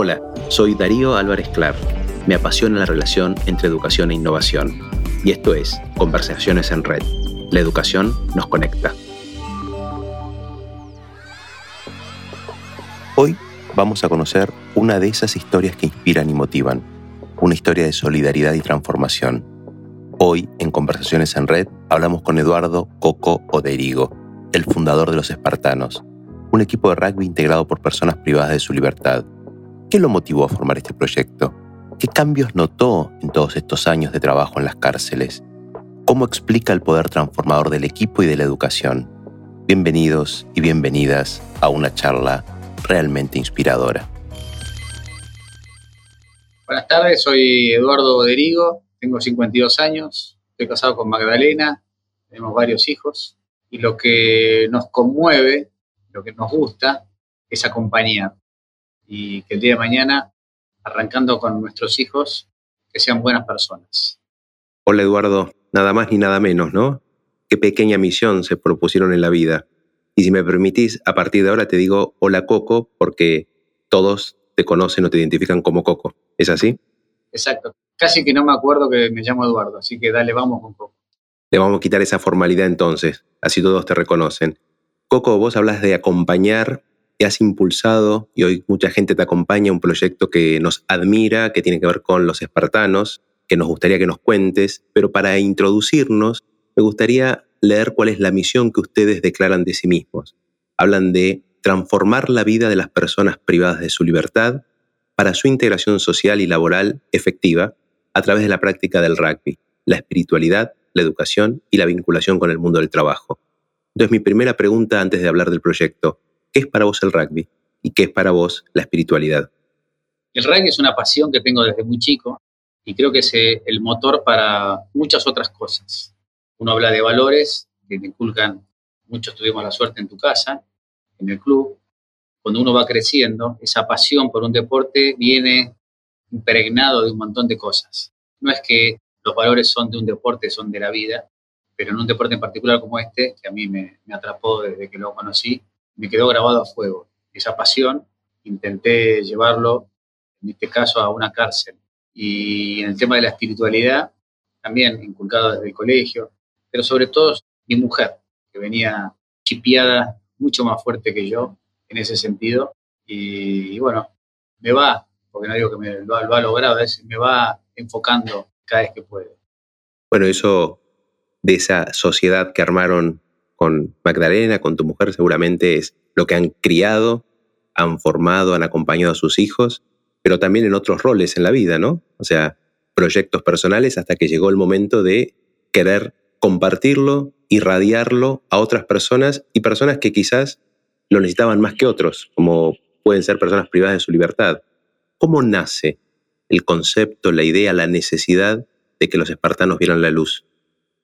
Hola, soy Darío Álvarez Clar. Me apasiona la relación entre educación e innovación. Y esto es Conversaciones en Red. La educación nos conecta. Hoy vamos a conocer una de esas historias que inspiran y motivan. Una historia de solidaridad y transformación. Hoy, en Conversaciones en Red, hablamos con Eduardo Coco Oderigo, el fundador de los Espartanos, un equipo de rugby integrado por personas privadas de su libertad ¿Qué lo motivó a formar este proyecto? ¿Qué cambios notó en todos estos años de trabajo en las cárceles? ¿Cómo explica el poder transformador del equipo y de la educación? Bienvenidos y bienvenidas a una charla realmente inspiradora. Buenas tardes, soy Eduardo Derigo, tengo 52 años, estoy casado con Magdalena, tenemos varios hijos y lo que nos conmueve, lo que nos gusta, es acompañar y que el día de mañana, arrancando con nuestros hijos, que sean buenas personas. Hola Eduardo, nada más ni nada menos, ¿no? Qué pequeña misión se propusieron en la vida. Y si me permitís, a partir de ahora te digo hola Coco porque todos te conocen o te identifican como Coco. ¿Es así? Exacto. Casi que no me acuerdo que me llamo Eduardo, así que dale, vamos con Coco. Le vamos a quitar esa formalidad entonces, así todos te reconocen. Coco, vos hablas de acompañar que has impulsado y hoy mucha gente te acompaña, un proyecto que nos admira, que tiene que ver con los espartanos, que nos gustaría que nos cuentes, pero para introducirnos me gustaría leer cuál es la misión que ustedes declaran de sí mismos. Hablan de transformar la vida de las personas privadas de su libertad para su integración social y laboral efectiva a través de la práctica del rugby, la espiritualidad, la educación y la vinculación con el mundo del trabajo. Entonces mi primera pregunta antes de hablar del proyecto, ¿Qué es para vos el rugby? ¿Y qué es para vos la espiritualidad? El rugby es una pasión que tengo desde muy chico y creo que es eh, el motor para muchas otras cosas. Uno habla de valores que te inculcan, muchos tuvimos la suerte en tu casa, en el club. Cuando uno va creciendo, esa pasión por un deporte viene impregnado de un montón de cosas. No es que los valores son de un deporte, son de la vida, pero en un deporte en particular como este, que a mí me, me atrapó desde que lo conocí, me quedó grabado a fuego. Esa pasión, intenté llevarlo, en este caso, a una cárcel. Y en el tema de la espiritualidad, también inculcado desde el colegio, pero sobre todo mi mujer, que venía chipiada mucho más fuerte que yo en ese sentido. Y, bueno, me va, porque no digo que me, lo, ha logrado, es, me va enfocando cada vez que puede. Bueno, eso de esa sociedad que armaron con Magdalena, con tu mujer, seguramente es lo que han criado, han formado, han acompañado a sus hijos, pero también en otros roles en la vida, ¿no? O sea, proyectos personales hasta que llegó el momento de querer compartirlo, irradiarlo a otras personas y personas que quizás lo necesitaban más que otros, como pueden ser personas privadas de su libertad. ¿Cómo nace el concepto, la idea, la necesidad de que los espartanos vieran la luz?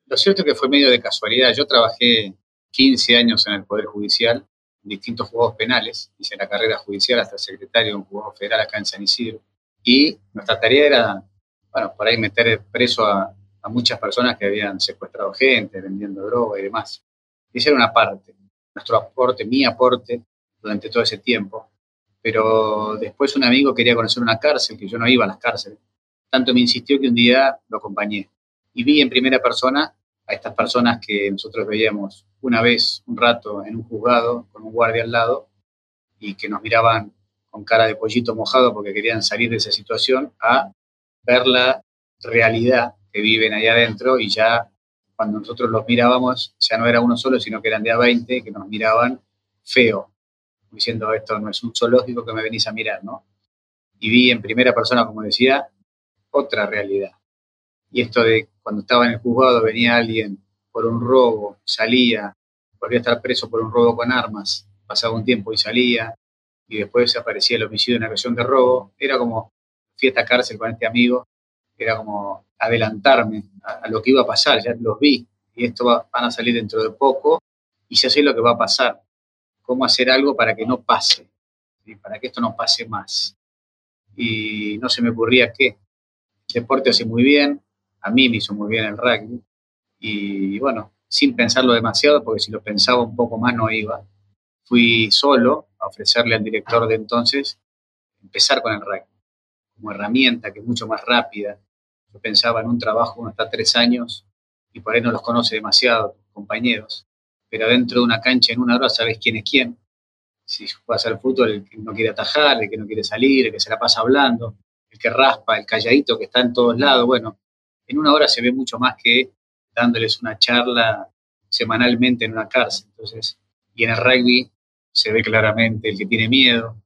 Lo cierto es que fue medio de casualidad. Yo trabajé 15 años en el Poder Judicial, en distintos juzgados penales, hice la carrera judicial hasta secretario de un juzgado federal acá en San Isidro, y nuestra tarea era, bueno, por ahí meter preso a, muchas personas que habían secuestrado gente, vendiendo droga y demás. Esa era una parte, nuestro aporte, mi aporte durante todo ese tiempo. Pero después un amigo quería conocer una cárcel, que yo no iba a las cárceles. Tanto me insistió que un día lo acompañé. Y vi en primera persona a estas personas que nosotros veíamos una vez, un rato, en un juzgado con un guardia al lado y que nos miraban con cara de pollito mojado porque querían salir de esa situación, a ver la realidad que viven ahí adentro y ya cuando nosotros los mirábamos, ya no era uno solo, sino que eran de a 20 que nos miraban feo, diciendo esto no es un zoológico que me venís a mirar, ¿no? Y vi en primera persona, como decía, otra realidad. Y esto de cuando estaba en el juzgado venía alguien por un robo, salía, volvía a estar preso por un robo con armas, pasaba un tiempo y salía, y después aparecía el homicidio en ocasión de robo, era como fiesta cárcel con este amigo, era como adelantarme a, lo que iba a pasar, ya los vi, y esto va, van a salir dentro de poco, y ya sé lo que va a pasar, cómo hacer algo para que no pase, para que esto no pase más. Y no se me ocurría qué. Deporte hace muy bien, a mí me hizo muy bien el rugby. Y bueno, sin pensarlo demasiado, porque si lo pensaba un poco más no iba. Fui solo a ofrecerle al director de entonces empezar con el rugby como herramienta que es mucho más rápida. Yo pensaba en un trabajo, uno está tres años y por ahí no los conoce demasiado, compañeros, pero dentro de una cancha en una hora sabes quién es quién. Si juegas al fútbol, el que no quiere atajar, el que no quiere salir, el que se la pasa hablando, el que raspa, el calladito que está en todos lados. Bueno, en una hora se ve mucho más que dándoles una charla semanalmente en una cárcel. Entonces, y en el rugby se ve claramente el que tiene miedo,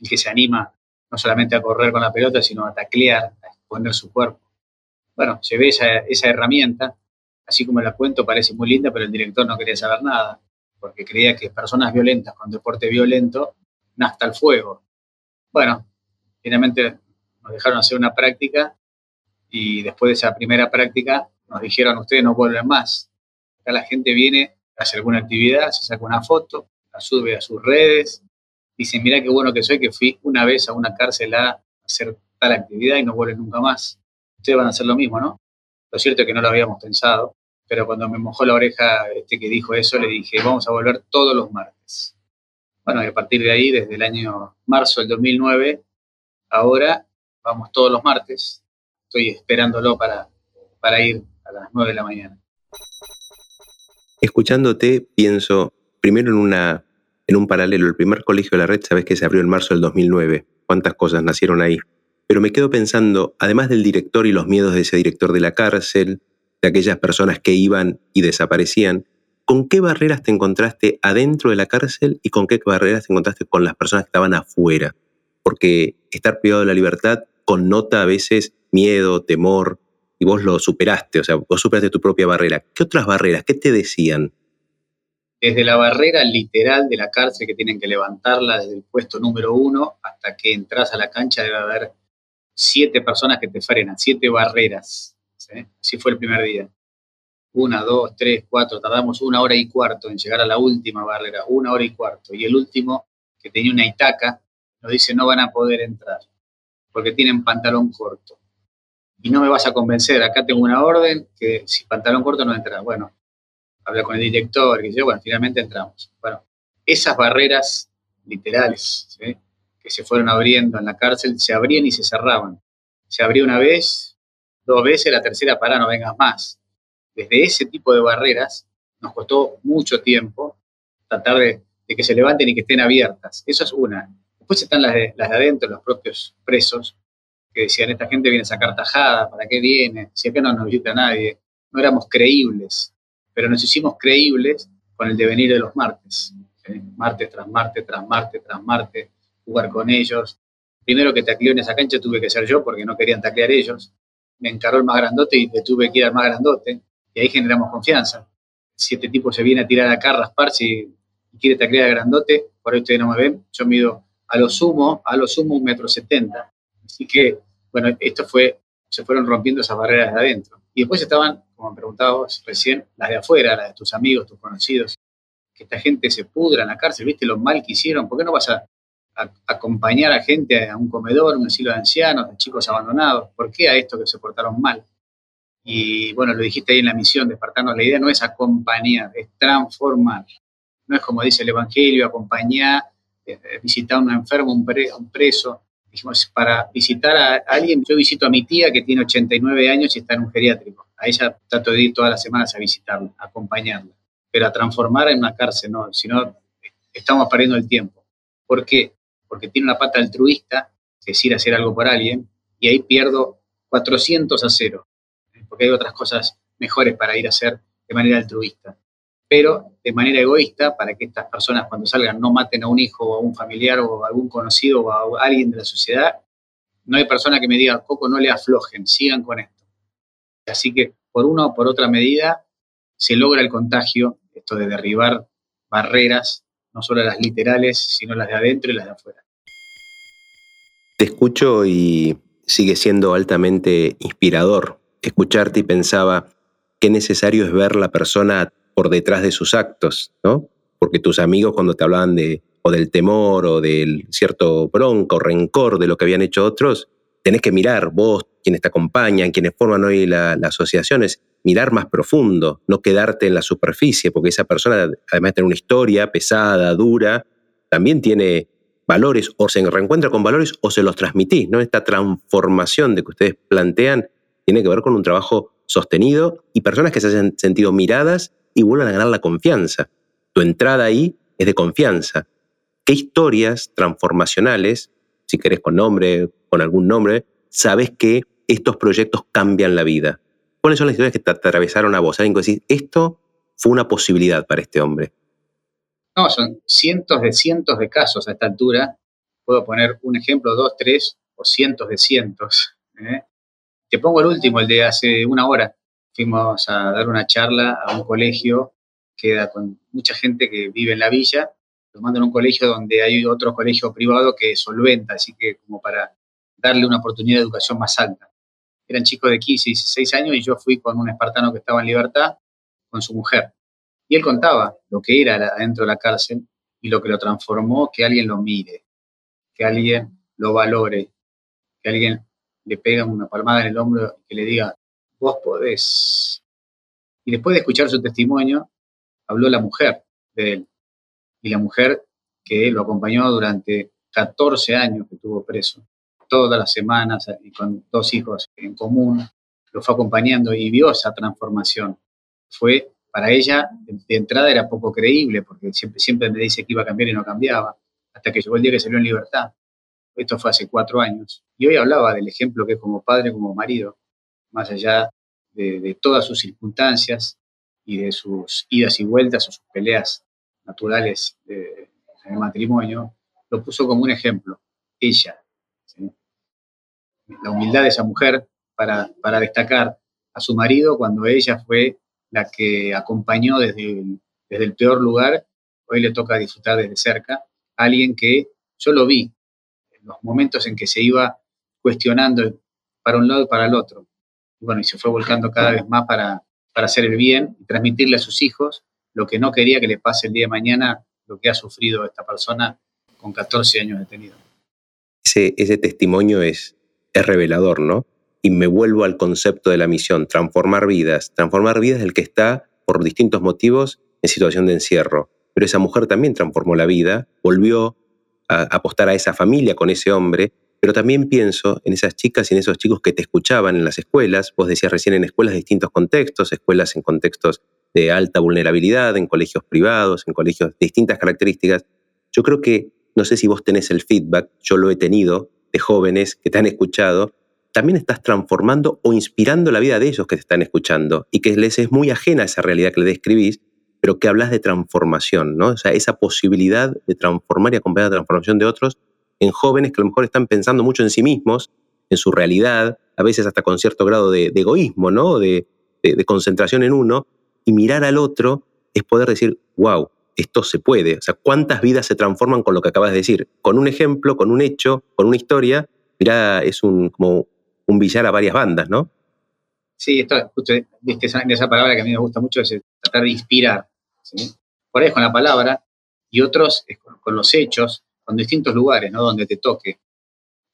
el que se anima no solamente a correr con la pelota, sino a taclear, a exponer su cuerpo. Bueno, se ve esa, herramienta, así como la cuento, parece muy linda, pero el director no quería saber nada, porque creía que personas violentas con deporte violento hasta el fuego. Bueno, finalmente nos dejaron hacer una práctica y después de esa primera práctica nos dijeron, ustedes no vuelven más. Acá la gente viene, hace alguna actividad, se saca una foto, la sube a sus redes, dice, mira qué bueno que soy, que fui una vez a una cárcel a hacer tal actividad y no vuelven nunca más. Ustedes van a hacer lo mismo, ¿no? Lo cierto es que no lo habíamos pensado, pero cuando me mojó la oreja este que dijo eso, le dije, vamos a volver todos los martes. Bueno, y a partir de ahí, desde el año marzo del 2009, ahora vamos todos los martes. Estoy esperándolo para, para ir a las 9 de la mañana. Escuchándote, pienso primero en, una, en un paralelo. El primer colegio de la red, sabes que se abrió en marzo del 2009. ¿Cuántas cosas nacieron ahí? Pero me quedo pensando, además del director y los miedos de ese director de la cárcel, de aquellas personas que iban y desaparecían, ¿con qué barreras te encontraste adentro de la cárcel y con qué barreras te encontraste con las personas que estaban afuera? Porque estar privado de la libertad connota a veces miedo, temor, y vos lo superaste, o sea, vos superaste tu propia barrera. ¿Qué otras barreras? ¿Qué te decían? Desde la barrera literal de la cárcel que tienen que levantarla desde el puesto número uno hasta que entras a la cancha debe haber siete personas que te frenan, siete barreras. Así fue el primer día. Una, dos, tres, cuatro, tardamos una hora y cuarto en llegar a la última barrera, una hora y cuarto. Y el último, que tenía una itaca, nos dice no van a poder entrar porque tienen pantalón corto y no me vas a convencer, acá tengo una orden que si pantalón corto no entra. Bueno, habla con el director y dice, bueno, finalmente entramos. Bueno, esas barreras literales que se fueron abriendo en la cárcel se abrían y se cerraban. Se abrió una vez, dos veces, la tercera para no vengas más. Desde ese tipo de barreras nos costó mucho tiempo tratar de, que se levanten y que estén abiertas. Eso es una. Después están las de adentro, los propios presos, que decían, esta gente viene a sacar tajada, ¿para qué viene? Si acá no nos visita nadie. No éramos creíbles, pero nos hicimos creíbles con el devenir de los martes. Martes tras martes, tras martes, tras martes, jugar con ellos. Primero que tacleó en esa cancha tuve que ser yo porque no querían taclear ellos. Me encaró el más grandote y le tuve que ir al más grandote. Y ahí generamos confianza. Si este tipo se viene a tirar acá, a rasparse y quiere taclear al grandote, por ahí ustedes no me ven, yo mido a lo sumo, a lo sumo un metro setenta. Así que bueno, esto fue, se fueron rompiendo esas barreras de adentro. Y después estaban, como me preguntabas recién, las de afuera, las de tus amigos, tus conocidos, que esta gente se pudra en la cárcel, viste lo mal que hicieron, ¿por qué no vas a, acompañar a gente a un comedor, un asilo de ancianos, de chicos abandonados? ¿Por qué a esto que se portaron mal? Y bueno, lo dijiste ahí en la misión, despertarnos, la idea no es acompañar, es transformar. No es como dice el Evangelio, acompañar, visitar a un enfermo, un preso, dijimos, para visitar a alguien, yo visito a mi tía que tiene 89 años y está en un geriátrico. A ella trato de ir todas las semanas a visitarla, a acompañarla. Pero a transformar en una cárcel, no, si no, estamos perdiendo el tiempo. ¿Por qué? Porque tiene una pata altruista, es decir, hacer algo por alguien, y ahí pierdo 400 a cero, porque hay otras cosas mejores para ir a hacer de manera altruista pero de manera egoísta para que estas personas cuando salgan no maten a un hijo o a un familiar o a algún conocido o a alguien de la sociedad. No hay persona que me diga, Coco, no le aflojen, sigan con esto. Así que por una o por otra medida se logra el contagio, esto de derribar barreras, no solo las literales, sino las de adentro y las de afuera. Te escucho y sigue siendo altamente inspirador escucharte y pensaba qué necesario es ver la persona por detrás de sus actos, ¿no? Porque tus amigos cuando te hablaban de o del temor o del cierto bronco, rencor de lo que habían hecho otros, tenés que mirar vos, quienes te acompañan, quienes forman hoy la, la asociación, es mirar más profundo, no quedarte en la superficie, porque esa persona, además de tener una historia pesada, dura, también tiene valores o se reencuentra con valores o se los transmitís, ¿no? Esta transformación de que ustedes plantean tiene que ver con un trabajo sostenido y personas que se hayan sentido miradas y vuelvan a ganar la confianza. Tu entrada ahí es de confianza. ¿Qué historias transformacionales, si querés con nombre, con algún nombre, sabes que estos proyectos cambian la vida? ¿Cuáles son las historias que te atravesaron a vos? Alguien que decís, esto fue una posibilidad para este hombre. No, son cientos de cientos de casos a esta altura. Puedo poner un ejemplo, dos, tres o cientos de cientos. ¿eh? Te pongo el último, el de hace una hora. Fuimos a dar una charla a un colegio que da con mucha gente que vive en la villa. Lo mandan a un colegio donde hay otro colegio privado que solventa, así que como para darle una oportunidad de educación más alta. Eran chicos de 15, 16 años y yo fui con un espartano que estaba en libertad con su mujer. Y él contaba lo que era adentro de la cárcel y lo que lo transformó, que alguien lo mire, que alguien lo valore, que alguien le pegue una palmada en el hombro y que le diga, vos podés. Y después de escuchar su testimonio, habló la mujer de él. Y la mujer que lo acompañó durante 14 años que estuvo preso, todas las semanas y con dos hijos en común, lo fue acompañando y vio esa transformación. Fue para ella, de, entrada era poco creíble, porque siempre, siempre me dice que iba a cambiar y no cambiaba, hasta que llegó el día que salió en libertad. Esto fue hace cuatro años. Y hoy hablaba del ejemplo que es como padre, como marido, más allá de, todas sus circunstancias y de sus idas y vueltas o sus peleas naturales en el matrimonio, lo puso como un ejemplo. Ella, la humildad de esa mujer para, para destacar a su marido cuando ella fue la que acompañó desde el, desde el peor lugar, hoy le toca disfrutar desde cerca, alguien que yo lo vi en los momentos en que se iba cuestionando para un lado y para el otro. Bueno, y se fue volcando cada vez más para, para hacer el bien y transmitirle a sus hijos lo que no quería que le pase el día de mañana, lo que ha sufrido esta persona con 14 años detenido. Ese, ese testimonio es, es revelador, ¿no? y me vuelvo al concepto de la misión, transformar vidas. Transformar vidas del que está, por distintos motivos, en situación de encierro. Pero esa mujer también transformó la vida, volvió a apostar a esa familia con ese hombre, pero también pienso en esas chicas y en esos chicos que te escuchaban en las escuelas, vos decías recién en escuelas de distintos contextos, escuelas en contextos de alta vulnerabilidad, en colegios privados, en colegios de distintas características. Yo creo que, no sé si vos tenés el feedback, yo lo he tenido, de jóvenes que te han escuchado, también estás transformando o inspirando la vida de ellos que te están escuchando y que les es muy ajena esa realidad que le describís, pero que hablas de transformación, ¿no? O sea, esa posibilidad de transformar y acompañar la transformación de otros en jóvenes que a lo mejor están pensando mucho en sí mismos, en su realidad, a veces hasta con cierto grado de, egoísmo, ¿no? De, de, concentración en uno, y mirar al otro es poder decir, wow, esto se puede. O sea, ¿cuántas vidas se transforman con lo que acabas de decir? Con un ejemplo, con un hecho, con una historia. Mirá, es un, como un billar a varias bandas, ¿no? Sí, esto, justo viste esa, esa palabra que a mí me gusta mucho, es tratar de inspirar. Por ahí es con la palabra y otros con, los hechos, con distintos lugares, ¿no? Donde te toque.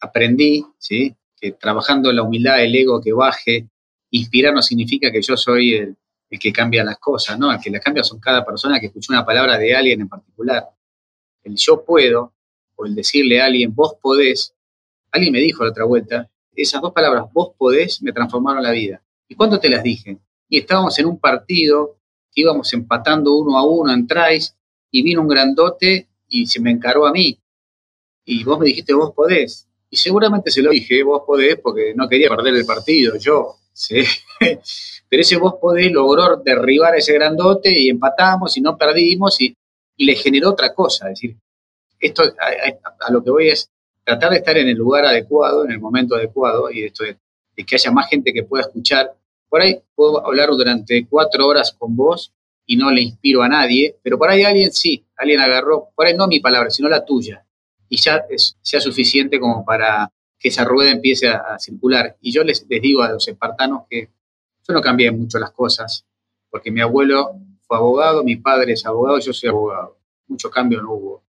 Aprendí, ¿sí? Que trabajando la humildad, el ego que baje, inspirar no significa que yo soy el, que cambia las cosas, ¿no? El que las cambia son cada persona que escuchó una palabra de alguien en particular. El yo puedo, o el decirle a alguien, vos podés. Alguien me dijo la otra vuelta, esas dos palabras, vos podés, me transformaron la vida. ¿Y cuándo te las dije? Y estábamos en un partido, íbamos empatando uno a uno en tries, y vino un grandote y se me encaró a mí. Y vos me dijiste, vos podés. Y seguramente se lo dije, vos podés, porque no quería perder el partido, yo. ¿sí? Pero ese vos podés logró derribar a ese grandote y empatamos y no perdimos y, le generó otra cosa. Es decir, esto a, a, lo que voy es, tratar de estar en el lugar adecuado, en el momento adecuado, y esto de, que haya más gente que pueda escuchar. Por ahí puedo hablar durante cuatro horas con vos y no le inspiro a nadie, pero por ahí alguien sí, alguien agarró, por ahí no mi palabra, sino la tuya, y ya sea suficiente como para que esa rueda empiece a, circular. Y yo les, digo a los espartanos que yo no cambié mucho las cosas, porque mi abuelo fue abogado, mi padre es abogado, yo soy abogado. Mucho cambio no hubo.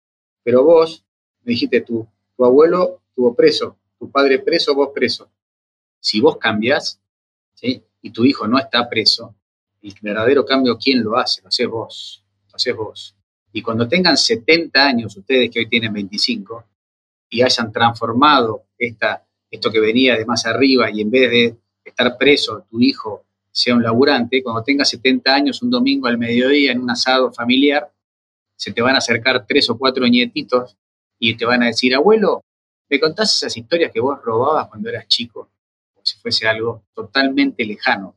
Pero vos me dijiste tú, tu abuelo estuvo preso, tu padre preso, vos preso. Si vos cambiás, ¿sí? y tu hijo no está preso, el verdadero cambio, ¿quién lo hace? Lo haces vos, lo haces vos. Y cuando tengan 70 años, ustedes que hoy tienen 25, y hayan transformado esta, esto que venía de más arriba y en vez de estar preso, tu hijo sea un laburante, cuando tenga 70 años, un domingo al mediodía en un asado familiar, se te van a acercar tres o cuatro nietitos y te van a decir, abuelo, ¿me contás esas historias que vos robabas cuando eras chico? Como si fuese algo totalmente lejano.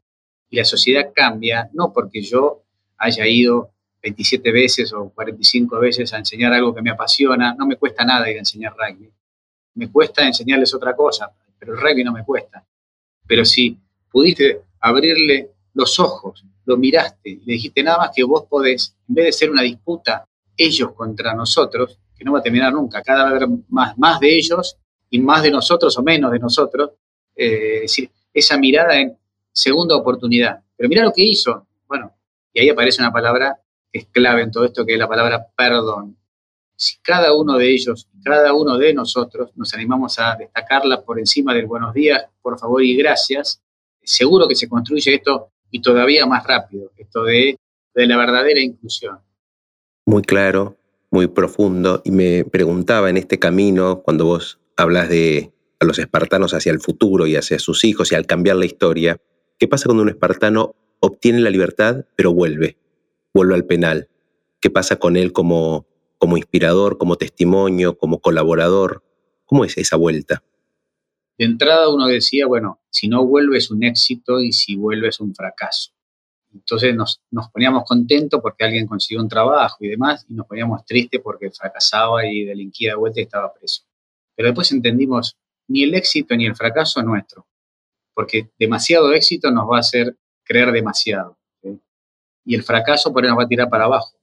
Y la sociedad cambia, no porque yo haya ido 27 veces o 45 veces a enseñar algo que me apasiona, no me cuesta nada ir a enseñar rugby. Me cuesta enseñarles otra cosa, pero el rugby no me cuesta. Pero si pudiste abrirle los ojos, lo miraste le dijiste nada más que vos podés, en vez de ser una disputa ellos contra nosotros, que no va a terminar nunca, cada vez más, más de ellos y más de nosotros o menos de nosotros, eh, es decir, esa mirada en segunda oportunidad. Pero mira lo que hizo, bueno, y ahí aparece una palabra es clave en todo esto, que es la palabra perdón. Si cada uno de ellos, cada uno de nosotros nos animamos a destacarla por encima del buenos días, por favor y gracias, seguro que se construye esto y todavía más rápido, esto de, de la verdadera inclusión. Muy claro, muy profundo, y me preguntaba en este camino, cuando vos hablas de a los espartanos hacia el futuro y hacia sus hijos y al cambiar la historia, ¿qué pasa cuando un espartano obtiene la libertad pero vuelve? Vuelve al penal. ¿Qué pasa con él como, como inspirador, como testimonio, como colaborador? ¿Cómo es esa vuelta? De entrada uno decía, bueno, si no vuelve es un éxito y si vuelve es un fracaso. Entonces nos, poníamos contentos porque alguien consiguió un trabajo y demás, y nos poníamos tristes porque fracasaba y delinquía de vuelta y estaba preso. Pero después entendimos, ni el éxito ni el fracaso es nuestro, porque demasiado éxito nos va a hacer creer demasiado. Y el fracaso por ahí nos va a tirar para abajo.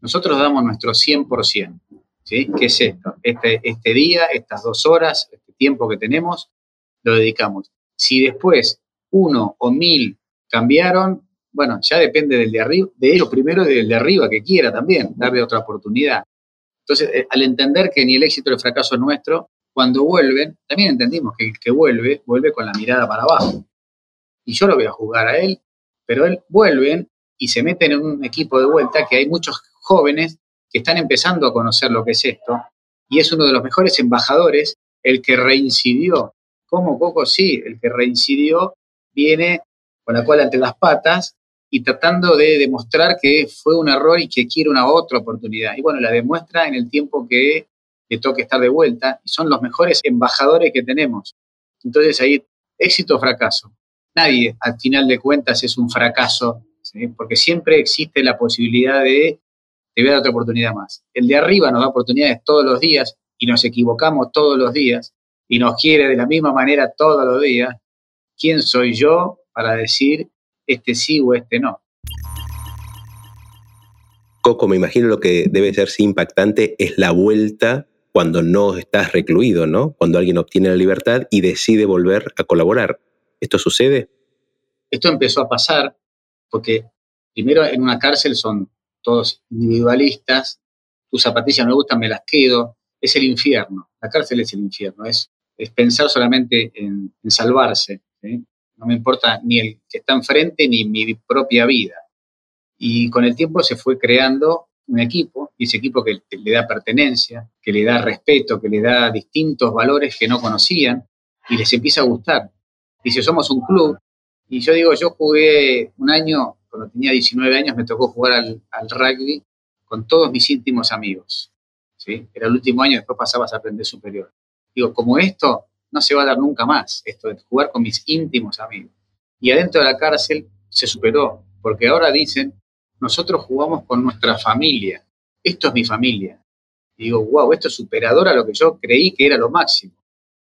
Nosotros damos nuestro 100%. ¿sí? ¿Qué es esto? Este, este día, estas dos horas, este tiempo que tenemos, lo dedicamos. Si después uno o mil cambiaron, bueno, ya depende del de arriba, de ellos primero y del de arriba que quiera también, darle otra oportunidad. Entonces, eh, al entender que ni el éxito ni el fracaso es nuestro, cuando vuelven, también entendimos que el que vuelve, vuelve con la mirada para abajo. Y yo lo voy a jugar a él, pero él vuelven y se meten en un equipo de vuelta que hay muchos jóvenes que están empezando a conocer lo que es esto, y es uno de los mejores embajadores, el que reincidió como Coco sí, el que reincidió viene con la cola entre las patas y tratando de demostrar que fue un error y que quiere una otra oportunidad. Y bueno, la demuestra en el tiempo que le toque estar de vuelta y son los mejores embajadores que tenemos. Entonces ahí, éxito o fracaso. Nadie, al final de cuentas, es un fracaso, porque siempre existe la posibilidad de, te voy a dar otra oportunidad más. El de arriba nos da oportunidades todos los días y nos equivocamos todos los días y nos quiere de la misma manera todos los días, ¿quién soy yo para decir este sí o este no? Coco, me imagino lo que debe ser impactante es la vuelta cuando no estás recluido, ¿no? Cuando alguien obtiene la libertad y decide volver a colaborar. ¿Esto sucede? Esto empezó a pasar porque primero en una cárcel son todos individualistas, tus zapatillas no me gustan, me las quedo, es el infierno, la cárcel es el infierno, es pensar solamente en, salvarse. No me importa ni el que está enfrente ni mi propia vida. Y con el tiempo se fue creando un equipo, y ese equipo que le da pertenencia, que le da respeto, que le da distintos valores que no conocían, y les empieza a gustar. Dice, somos un club, y yo digo, yo jugué un año, cuando tenía 19 años, me tocó jugar al, rugby con todos mis íntimos amigos. ¿sí? Era el último año, después pasabas a aprender superior. Digo, como esto no se va a dar nunca más, esto de jugar con mis íntimos amigos. Y adentro de la cárcel se superó, porque ahora dicen, nosotros jugamos con nuestra familia, esto es mi familia. Y digo, wow, esto es superador a lo que yo creí que era lo máximo.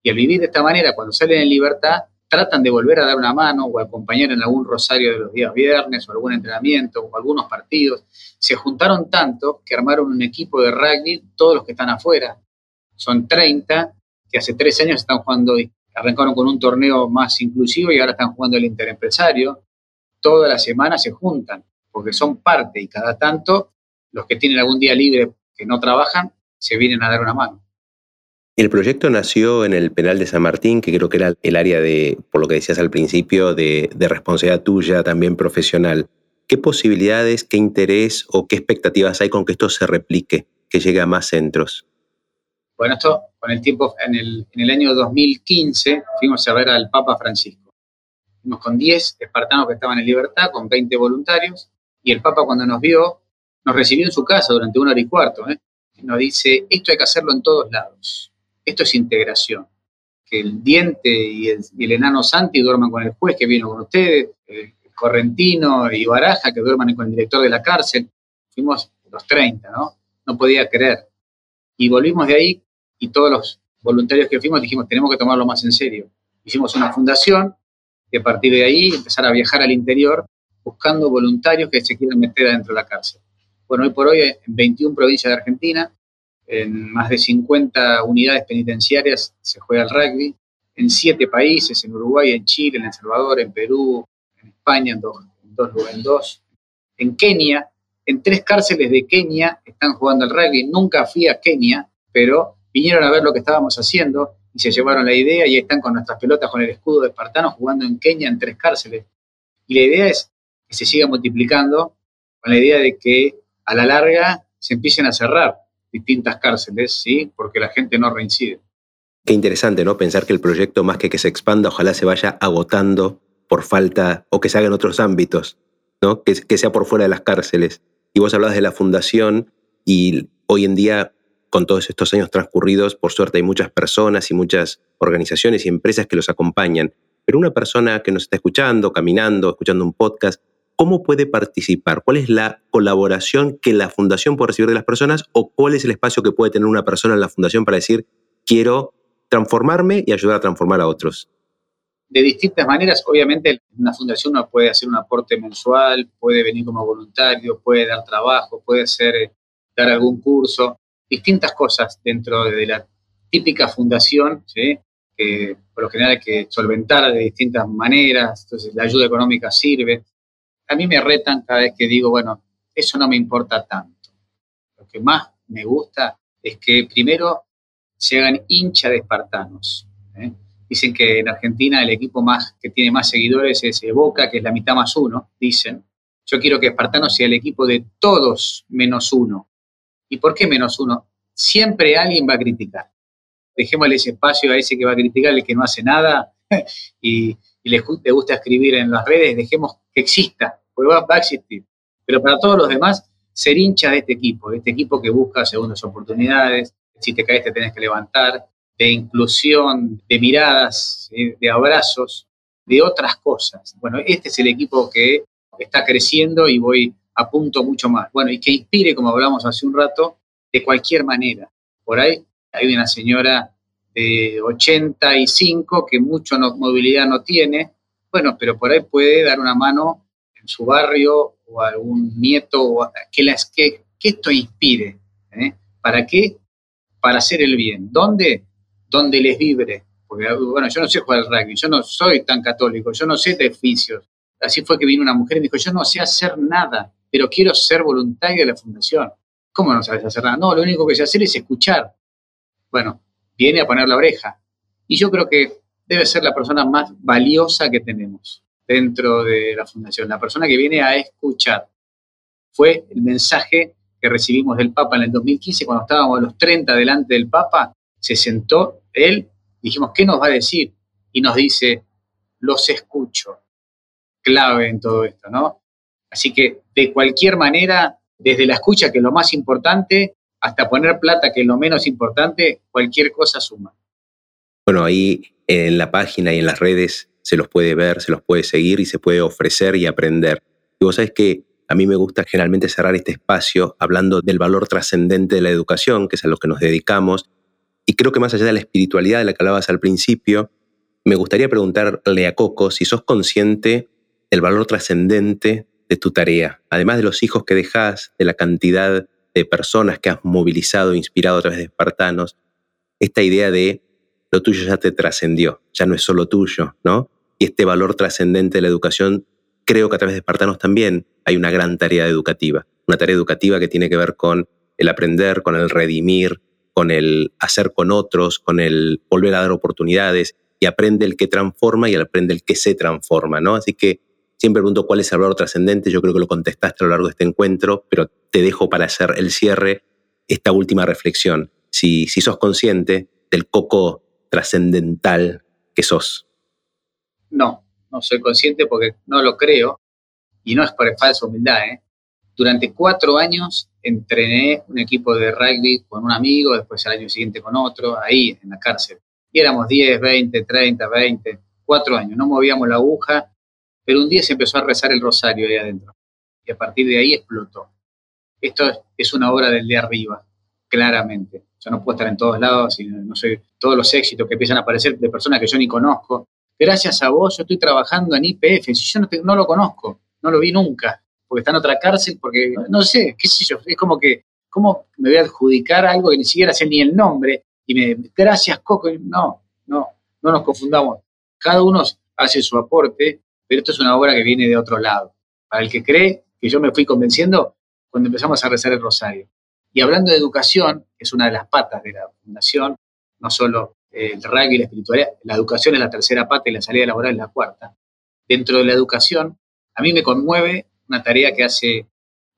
Y al vivir de esta manera, cuando salen en libertad, tratan de volver a dar una mano o acompañar en algún rosario de los días viernes o algún entrenamiento o algunos partidos. Se juntaron tanto que armaron un equipo de rugby, todos los que están afuera. Son 30 que hace tres años están jugando, arrancaron con un torneo más inclusivo y ahora están jugando el interempresario. Toda la semana se juntan, porque son parte y cada tanto los que tienen algún día libre que no trabajan, se vienen a dar una mano. El proyecto nació en el penal de San Martín, que creo que era el área de, por lo que decías al principio, de, responsabilidad tuya, también profesional. ¿Qué posibilidades, qué interés o qué expectativas hay con que esto se replique, que llegue a más centros? Bueno, esto con el tiempo, en el, en el año 2015 fuimos a ver al Papa Francisco. Fuimos con 10 espartanos que estaban en libertad, con 20 voluntarios, y el Papa cuando nos vio, nos recibió en su casa durante una hora y cuarto. ¿eh? Nos dice, esto hay que hacerlo en todos lados. Esto es integración. Que el diente y el, y el enano Santi duerman con el juez que vino con ustedes, el correntino y Baraja que duerman con el director de la cárcel. Fuimos los 30, ¿no? No podía creer. Y volvimos de ahí y todos los voluntarios que fuimos dijimos, tenemos que tomarlo más en serio. Hicimos una fundación y a partir de ahí empezar a viajar al interior buscando voluntarios que se quieran meter adentro de la cárcel. Bueno, hoy por hoy en 21 provincias de Argentina, en más de 50 unidades penitenciarias se juega el rugby, en siete países, en Uruguay, en Chile, en El Salvador, en Perú, en España, en dos, en dos, en dos. En Kenia, en tres cárceles de Kenia están jugando el rugby. Nunca fui a Kenia, pero vinieron a ver lo que estábamos haciendo y se llevaron la idea y están con nuestras pelotas con el escudo de espartano jugando en Kenia en tres cárceles. Y la idea es que se siga multiplicando con la idea de que a la larga se empiecen a cerrar distintas cárceles, ¿sí? Porque la gente no reincide. Qué interesante, ¿no? Pensar que el proyecto, más que que se expanda, ojalá se vaya agotando por falta o que se haga en otros ámbitos, ¿no? Que, que sea por fuera de las cárceles. Y vos hablabas de la fundación y hoy en día, con todos estos años transcurridos, por suerte hay muchas personas y muchas organizaciones y empresas que los acompañan. Pero una persona que nos está escuchando, caminando, escuchando un podcast, ¿cómo puede participar? ¿Cuál es la colaboración que la fundación puede recibir de las personas o cuál es el espacio que puede tener una persona en la fundación para decir, quiero transformarme y ayudar a transformar a otros? De distintas maneras, obviamente una fundación no puede hacer un aporte mensual, puede venir como voluntario, puede dar trabajo, puede hacer, eh, dar algún curso, distintas cosas dentro de la típica fundación, ¿sí? que por lo general hay que solventar de distintas maneras, entonces la ayuda económica sirve, a mí me retan cada vez que digo, bueno, eso no me importa tanto. Lo que más me gusta es que primero hagan hincha de espartanos. ¿eh? Dicen que en Argentina el equipo más que tiene más seguidores es Boca, que es la mitad más uno, dicen. Yo quiero que Espartano sea el equipo de todos menos uno. ¿Y por qué menos uno? Siempre alguien va a criticar. Dejémosle ese espacio a ese que va a criticar, el que no hace nada y, y le, gusta escribir en las redes, dejemos que exista, porque va, a existir. Pero para todos los demás, ser hincha de este equipo, de este equipo que busca segundas oportunidades, si te caes te tenés que levantar, de inclusión, de miradas, de abrazos, de otras cosas. Bueno, este es el equipo que está creciendo y voy a punto mucho más. Bueno, y que inspire, como hablamos hace un rato, de cualquier manera. Por ahí hay una señora de 85 que mucho movilidad no tiene, bueno, pero por ahí puede dar una mano en su barrio o a algún nieto que, esto inspire. ¿eh? ¿Para qué? Para hacer el bien. ¿Dónde? Donde les vibre. Porque, bueno, yo no sé jugar al rugby, yo no soy tan católico, yo no sé de oficios. Así fue que vino una mujer y me dijo, yo no sé hacer nada, pero quiero ser voluntario de la fundación. ¿Cómo no sabes hacer nada? No, lo único que sé hacer es escuchar. Bueno, viene a poner la oreja. Y yo creo que debe ser la persona más valiosa que tenemos dentro de la fundación, la persona que viene a escuchar. Fue el mensaje que recibimos del Papa en el 2015, cuando estábamos a los 30 delante del Papa, se sentó él, dijimos, ¿qué nos va a decir? Y nos dice, los escucho. Clave en todo esto, ¿no? Así que de cualquier manera, desde la escucha, que es lo más importante, hasta poner plata, que es lo menos importante, cualquier cosa suma. Bueno, ahí en la página y en las redes se los puede ver, se los puede seguir y se puede ofrecer y aprender. Y vos sabés que a mí me gusta generalmente cerrar este espacio hablando del valor trascendente de la educación, que es a lo que nos dedicamos. Y creo que más allá de la espiritualidad de la que hablabas al principio, me gustaría preguntarle a Coco si sos consciente del valor trascendente de tu tarea, además de los hijos que dejas, de la cantidad de personas que has movilizado, inspirado a través de espartanos, esta idea de lo tuyo ya te trascendió, ya no es solo tuyo, ¿no? Y este valor trascendente de la educación, creo que a través de espartanos también hay una gran tarea educativa, una tarea educativa que tiene que ver con el aprender, con el redimir, con el hacer con otros, con el volver a dar oportunidades, y aprende el que transforma y aprende el que se transforma, ¿no? Así que Siempre pregunto cuál es el valor trascendente, yo creo que lo contestaste a lo largo de este encuentro, pero te dejo para hacer el cierre esta última reflexión. si, si sos consciente del coco trascendental que sos. No, no soy consciente porque no lo creo y no es por falsa humildad. ¿eh? Durante cuatro años entrené un equipo de rugby con un amigo, después el año siguiente con otro, ahí en la cárcel. Y éramos 10, 20, 30, 20, cuatro años, no movíamos la aguja, pero un día se empezó a rezar el rosario ahí adentro. Y a partir de ahí explotó. Esto es una obra del de arriba, claramente. Yo no puedo estar en todos lados y no soy todos los éxitos que empiezan a aparecer de personas que yo ni conozco. Gracias a vos, yo estoy trabajando en IPF. Si yo no, no lo conozco, no lo vi nunca, porque está en otra cárcel, porque no sé, qué sé yo. Es como que, ¿cómo me voy a adjudicar algo que ni siquiera sé ni el nombre? Y me, gracias, Coco. No, no, no nos confundamos. Cada uno hace su aporte, pero esto es una obra que viene de otro lado. Para el que cree que yo me fui convenciendo cuando empezamos a rezar el rosario. Y hablando de educación, es una de las patas de la fundación, no solo el rugby y la espiritualidad, la educación es la tercera pata y la salida laboral es la cuarta. Dentro de la educación, a mí me conmueve una tarea que hace,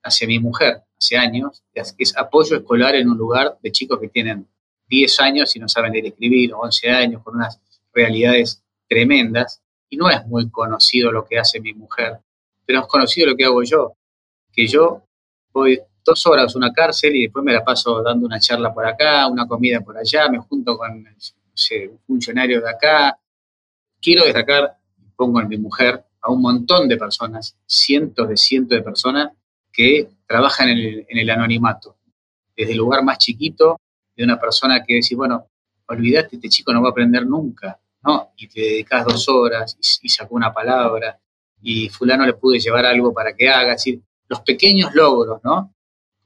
hace mi mujer hace años, que es apoyo escolar en un lugar de chicos que tienen 10 años y no saben leer y escribir, o 11 años, con unas realidades tremendas. Y no es muy conocido lo que hace mi mujer, pero es conocido lo que hago yo, que yo voy dos horas a una cárcel y después me la paso dando una charla por acá, una comida por allá, me junto con un funcionario de acá. Quiero destacar, pongo en mi mujer, a un montón de personas, cientos de cientos de personas que trabajan en el, anonimato. Desde el lugar más chiquito, de una persona que decís, bueno, olvidate, este chico no va a aprender nunca, ¿no? Y te dedicas dos horas y, sacó una palabra y fulano le pude llevar algo para que haga, es decir, los pequeños logros, ¿no?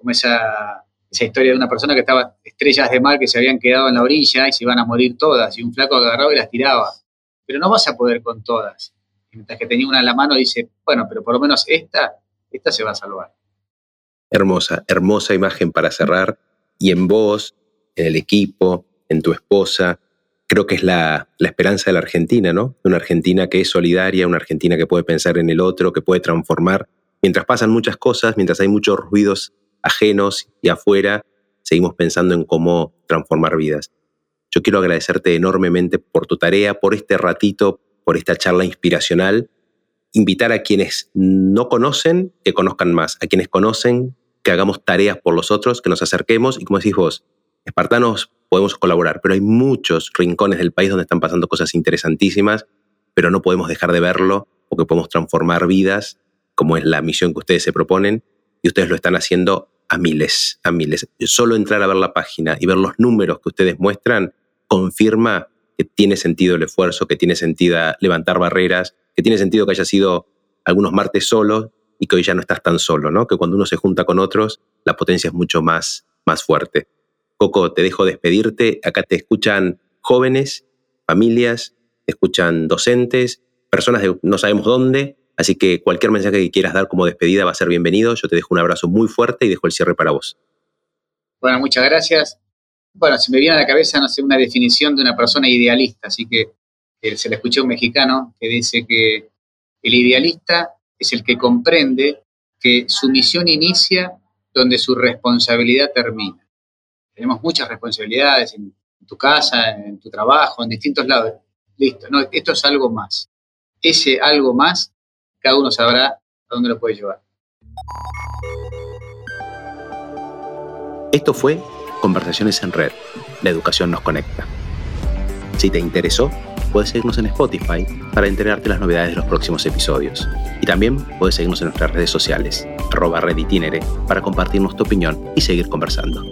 como esa, esa historia de una persona que estaba estrellas de mar que se habían quedado en la orilla y se iban a morir todas, y un flaco agarraba y las tiraba. Pero no vas a poder con todas. mientras que tenía una en la mano, dice, bueno, pero por lo menos esta, esta se va a salvar. Hermosa, hermosa imagen para cerrar. Y en vos, en el equipo, en tu esposa, creo que es la, esperanza de la Argentina, ¿no? Una Argentina que es solidaria, una Argentina que puede pensar en el otro, que puede transformar. Mientras pasan muchas cosas, mientras hay muchos ruidos ajenos y afuera, seguimos pensando en cómo transformar vidas. Yo quiero agradecerte enormemente por tu tarea, por este ratito, por esta charla inspiracional. Invitar a quienes no conocen que conozcan más, a quienes conocen que hagamos tareas por los otros, que nos acerquemos y como decís vos, espartanos podemos colaborar, pero hay muchos rincones del país donde están pasando cosas interesantísimas, pero no podemos dejar de verlo porque podemos transformar vidas, como es la misión que ustedes se proponen, y ustedes lo están haciendo a miles, a miles. Solo entrar a ver la página y ver los números que ustedes muestran confirma que tiene sentido el esfuerzo, que tiene sentido levantar barreras, que tiene sentido que haya sido algunos martes solos y que hoy ya no estás tan solo, ¿no? Que cuando uno se junta con otros, la potencia es mucho más, más fuerte. Coco, te dejo despedirte. Acá te escuchan jóvenes, familias, te escuchan docentes, personas de no sabemos dónde, Así que cualquier mensaje que quieras dar como despedida va a ser bienvenido. Yo te dejo un abrazo muy fuerte y dejo el cierre para vos. Bueno, muchas gracias. Bueno, se me viene a la cabeza, no sé, una definición de una persona idealista, así que se le escuché a un mexicano que dice que el idealista es el que comprende que su misión inicia donde su responsabilidad termina. Tenemos muchas responsabilidades en, tu casa, en tu trabajo, en distintos lados. Listo, no, esto es algo más. Ese algo más cada uno sabrá a dónde lo puede llevar. Esto fue Conversaciones en Red. La educación nos conecta. Si te interesó, puedes seguirnos en Spotify para enterarte las novedades de los próximos episodios. Y también puedes seguirnos en nuestras redes sociales, arroba reditinere, para compartirnos tu opinión y seguir conversando.